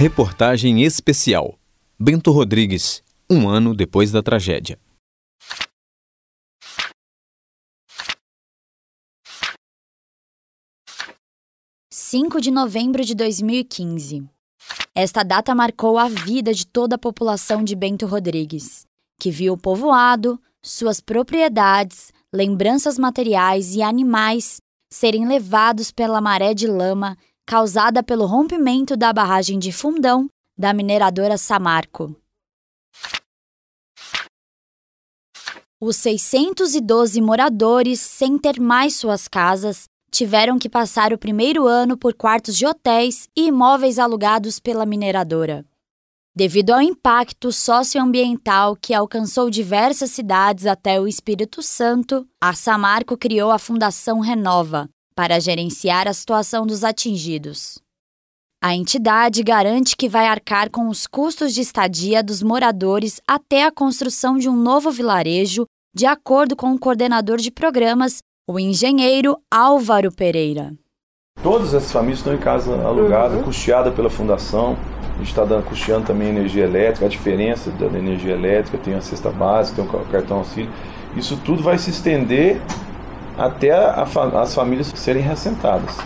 Reportagem especial. Bento Rodrigues, um ano depois da tragédia. Cinco de novembro de 2015. Esta data marcou a vida de toda a população de Bento Rodrigues, que viu o povoado, suas propriedades, lembranças materiais e animais serem levados pela maré de lama causada pelo rompimento da barragem de Fundão da mineradora Samarco. Os 612 moradores, sem ter mais suas casas, tiveram que passar o primeiro ano por quartos de hotéis e imóveis alugados pela mineradora. Devido ao impacto socioambiental que alcançou diversas cidades até o Espírito Santo, a Samarco criou a Fundação Renova, para gerenciar a situação dos atingidos. A entidade garante que vai arcar com os custos de estadia dos moradores até a construção de um novo vilarejo, de acordo com o coordenador de programas, o engenheiro Álvaro Pereira. Todas essas famílias estão em casa alugada, uhum. custeada pela fundação. A gente está custeando também energia elétrica, a diferença da energia elétrica, tem a cesta básica, tem o cartão auxílio. Isso tudo vai se estender até a, a, as famílias serem reassentadas,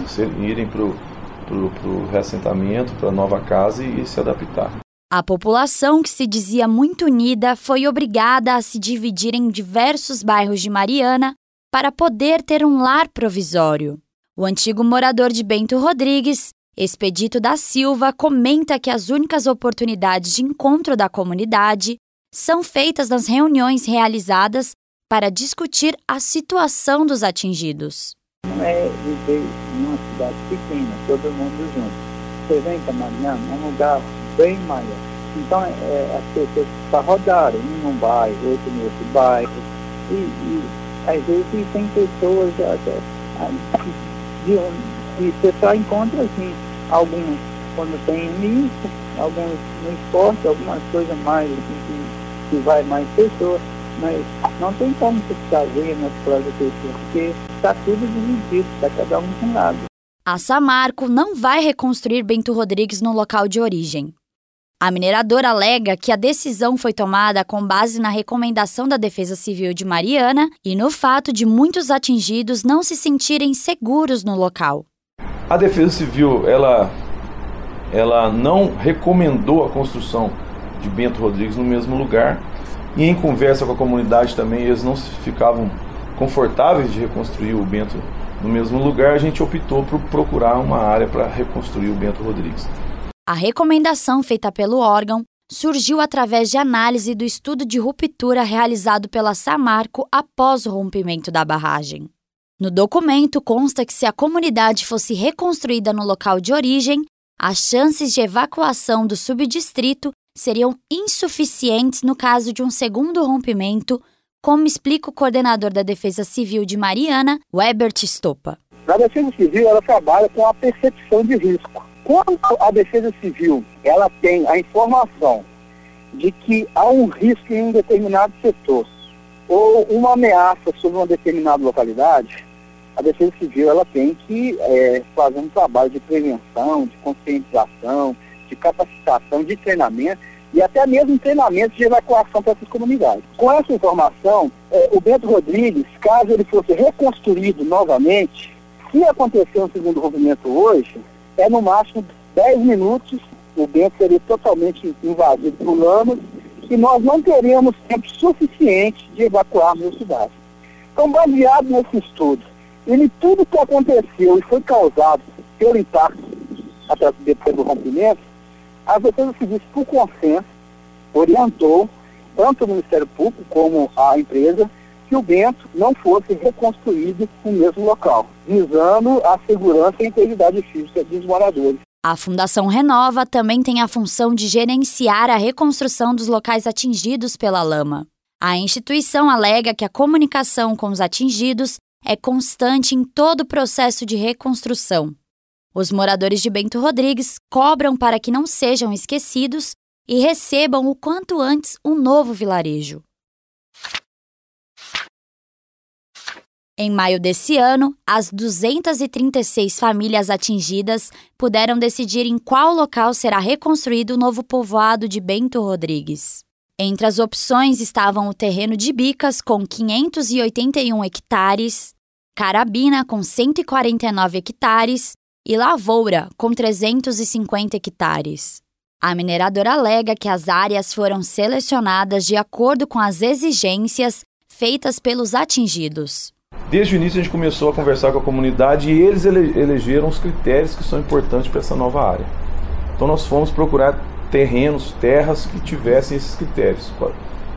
irem para o reassentamento, para a nova casa e, e se adaptar. A população, que se dizia muito unida, foi obrigada a se dividir em diversos bairros de Mariana para poder ter um lar provisório. O antigo morador de Bento Rodrigues, Expedito da Silva, comenta que as únicas oportunidades de encontro da comunidade são feitas nas reuniões realizadas para discutir a situação dos atingidos. Não é viver numa cidade pequena, todo mundo junto. Você vem Mariana, é um lugar bem maior. Então, é, as pessoas para rodar, um num bairro, outro no outro bairro. E, e às vezes tem pessoas até, de, e você só encontra assim, alguns quando tem isso, alguns no esporte, algumas coisas mais assim, que, que vai mais pessoas mas não tem como se fazer nas provas porque está tudo dividido, está cada um de um lado. A Samarco não vai reconstruir Bento Rodrigues no local de origem. A mineradora alega que a decisão foi tomada com base na recomendação da Defesa Civil de Mariana e no fato de muitos atingidos não se sentirem seguros no local. A Defesa Civil, ela, ela não recomendou a construção de Bento Rodrigues no mesmo lugar, e em conversa com a comunidade também, eles não ficavam confortáveis de reconstruir o Bento no mesmo lugar, a gente optou por procurar uma área para reconstruir o Bento Rodrigues. A recomendação feita pelo órgão surgiu através de análise do estudo de ruptura realizado pela Samarco após o rompimento da barragem. No documento consta que se a comunidade fosse reconstruída no local de origem, as chances de evacuação do subdistrito seriam insuficientes no caso de um segundo rompimento, como explica o coordenador da Defesa Civil de Mariana, Webert Stoppa. A Defesa Civil ela trabalha com a percepção de risco. Quando a Defesa Civil ela tem a informação de que há um risco em um determinado setor ou uma ameaça sobre uma determinada localidade, a Defesa Civil ela tem que é, fazer um trabalho de prevenção, de conscientização, de capacitação, de treinamento e até mesmo treinamento de evacuação para essas comunidades. Com essa informação, é, o Bento Rodrigues, caso ele fosse reconstruído novamente, se acontecer um segundo rompimento hoje, é no máximo 10 minutos, o Bento seria totalmente invadido por lamas e nós não teríamos tempo suficiente de evacuarmos a cidade. Então, baseado nesse estudo, ele tudo que aconteceu e foi causado pelo impacto depois do rompimento, a Defesa Civil, por consenso, orientou tanto o Ministério Público como a empresa que o Bento não fosse reconstruído no mesmo local, visando a segurança e a integridade física dos moradores. A Fundação Renova também tem a função de gerenciar a reconstrução dos locais atingidos pela lama. A instituição alega que a comunicação com os atingidos é constante em todo o processo de reconstrução. Os moradores de Bento Rodrigues cobram para que não sejam esquecidos e recebam o quanto antes um novo vilarejo. Em maio desse ano, as 236 famílias atingidas puderam decidir em qual local será reconstruído o novo povoado de Bento Rodrigues. Entre as opções estavam o terreno de Bicas, com 581 hectares, Carabina, com 149 hectares e Lavoura, com 350 hectares. A mineradora alega que as áreas foram selecionadas de acordo com as exigências feitas pelos atingidos. Desde o início a gente começou a conversar com a comunidade e eles ele elegeram os critérios que são importantes para essa nova área. Então nós fomos procurar terrenos, terras que tivessem esses critérios.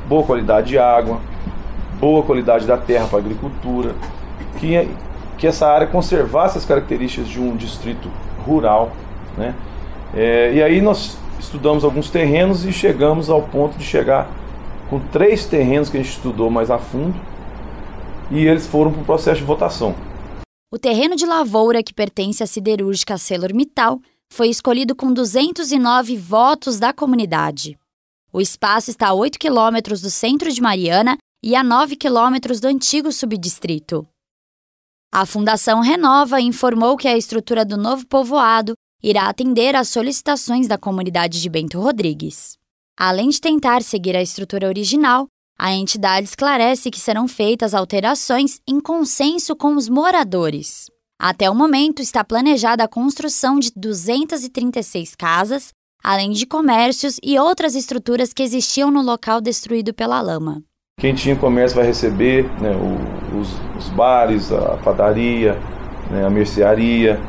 Boa qualidade de água, boa qualidade da terra para agricultura, que, que essa área conservasse as características de um distrito rural. Né? É, e aí nós estudamos alguns terrenos e chegamos ao ponto de chegar com três terrenos que a gente estudou mais a fundo e eles foram para o processo de votação. O terreno de lavoura que pertence à siderúrgica ArcelorMittal foi escolhido com 209 votos da comunidade. O espaço está a 8 quilômetros do centro de Mariana e a 9 quilômetros do antigo subdistrito. A Fundação Renova informou que a estrutura do novo povoado irá atender às solicitações da comunidade de Bento Rodrigues. Além de tentar seguir a estrutura original, a entidade esclarece que serão feitas alterações em consenso com os moradores. Até o momento, está planejada a construção de 236 casas, além de comércios e outras estruturas que existiam no local destruído pela lama. Quem tinha comércio vai receber né, os, os, bares, a padaria, né, a mercearia,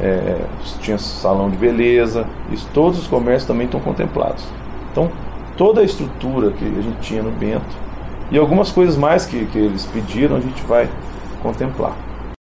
é, tinha salão de beleza, isso, todos os comércios também estão contemplados. Então, toda a estrutura que a gente tinha no Bento e algumas coisas mais que, que eles pediram a gente vai contemplar.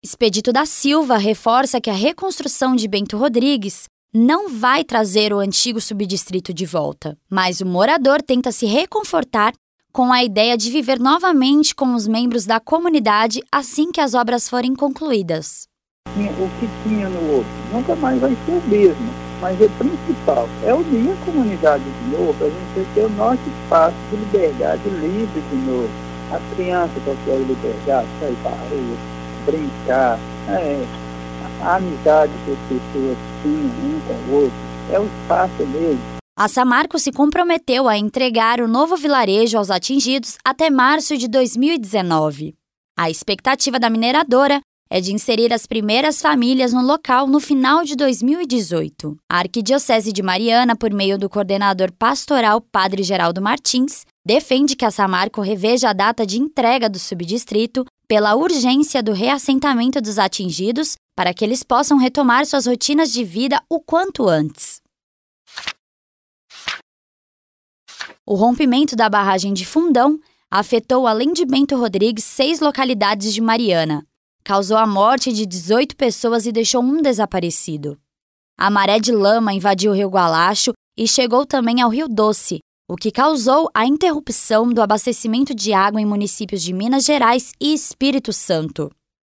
Expedito da Silva reforça que a reconstrução de Bento Rodrigues não vai trazer o antigo subdistrito de volta, mas o morador tenta se reconfortar com a ideia de viver novamente com os membros da comunidade assim que as obras forem concluídas. O que tinha no outro nunca mais vai ser o mesmo mas o principal é unir a comunidade de novo, a gente ter o nosso espaço de liberdade livre de novo. As crianças com sua liberdade, sair para a rua, brincar, é, a amizade que as pessoas tinham um com o outro, é o espaço mesmo. A Samarco se comprometeu a entregar o novo vilarejo aos atingidos até março de 2019. A expectativa da mineradora é de inserir as primeiras famílias no local no final de 2018. A Arquidiocese de Mariana, por meio do coordenador pastoral Padre Geraldo Martins, defende que a Samarco reveja a data de entrega do subdistrito pela urgência do reassentamento dos atingidos para que eles possam retomar suas rotinas de vida o quanto antes. O rompimento da barragem de Fundão afetou, além de Bento Rodrigues, seis localidades de Mariana, causou a morte de 18 pessoas e deixou um desaparecido. A maré de lama invadiu o rio Gualacho e chegou também ao Rio Doce, o que causou a interrupção do abastecimento de água em municípios de Minas Gerais e Espírito Santo.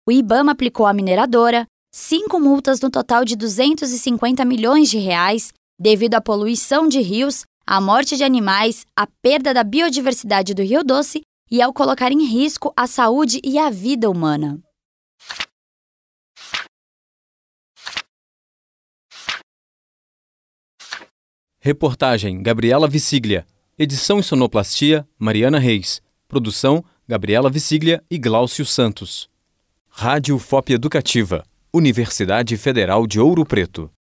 O IBAMA aplicou à mineradora cinco multas no total de 250 milhões de reais devido à poluição de rios, à morte de animais, à perda da biodiversidade do Rio Doce e ao colocar em risco a saúde e a vida humana. Reportagem Gabriela Visiglia. Edição e sonoplastia Mariana Reis. Produção Gabriela Visiglia e Gláucio Santos. Rádio FOP Educativa. Universidade Federal de Ouro Preto.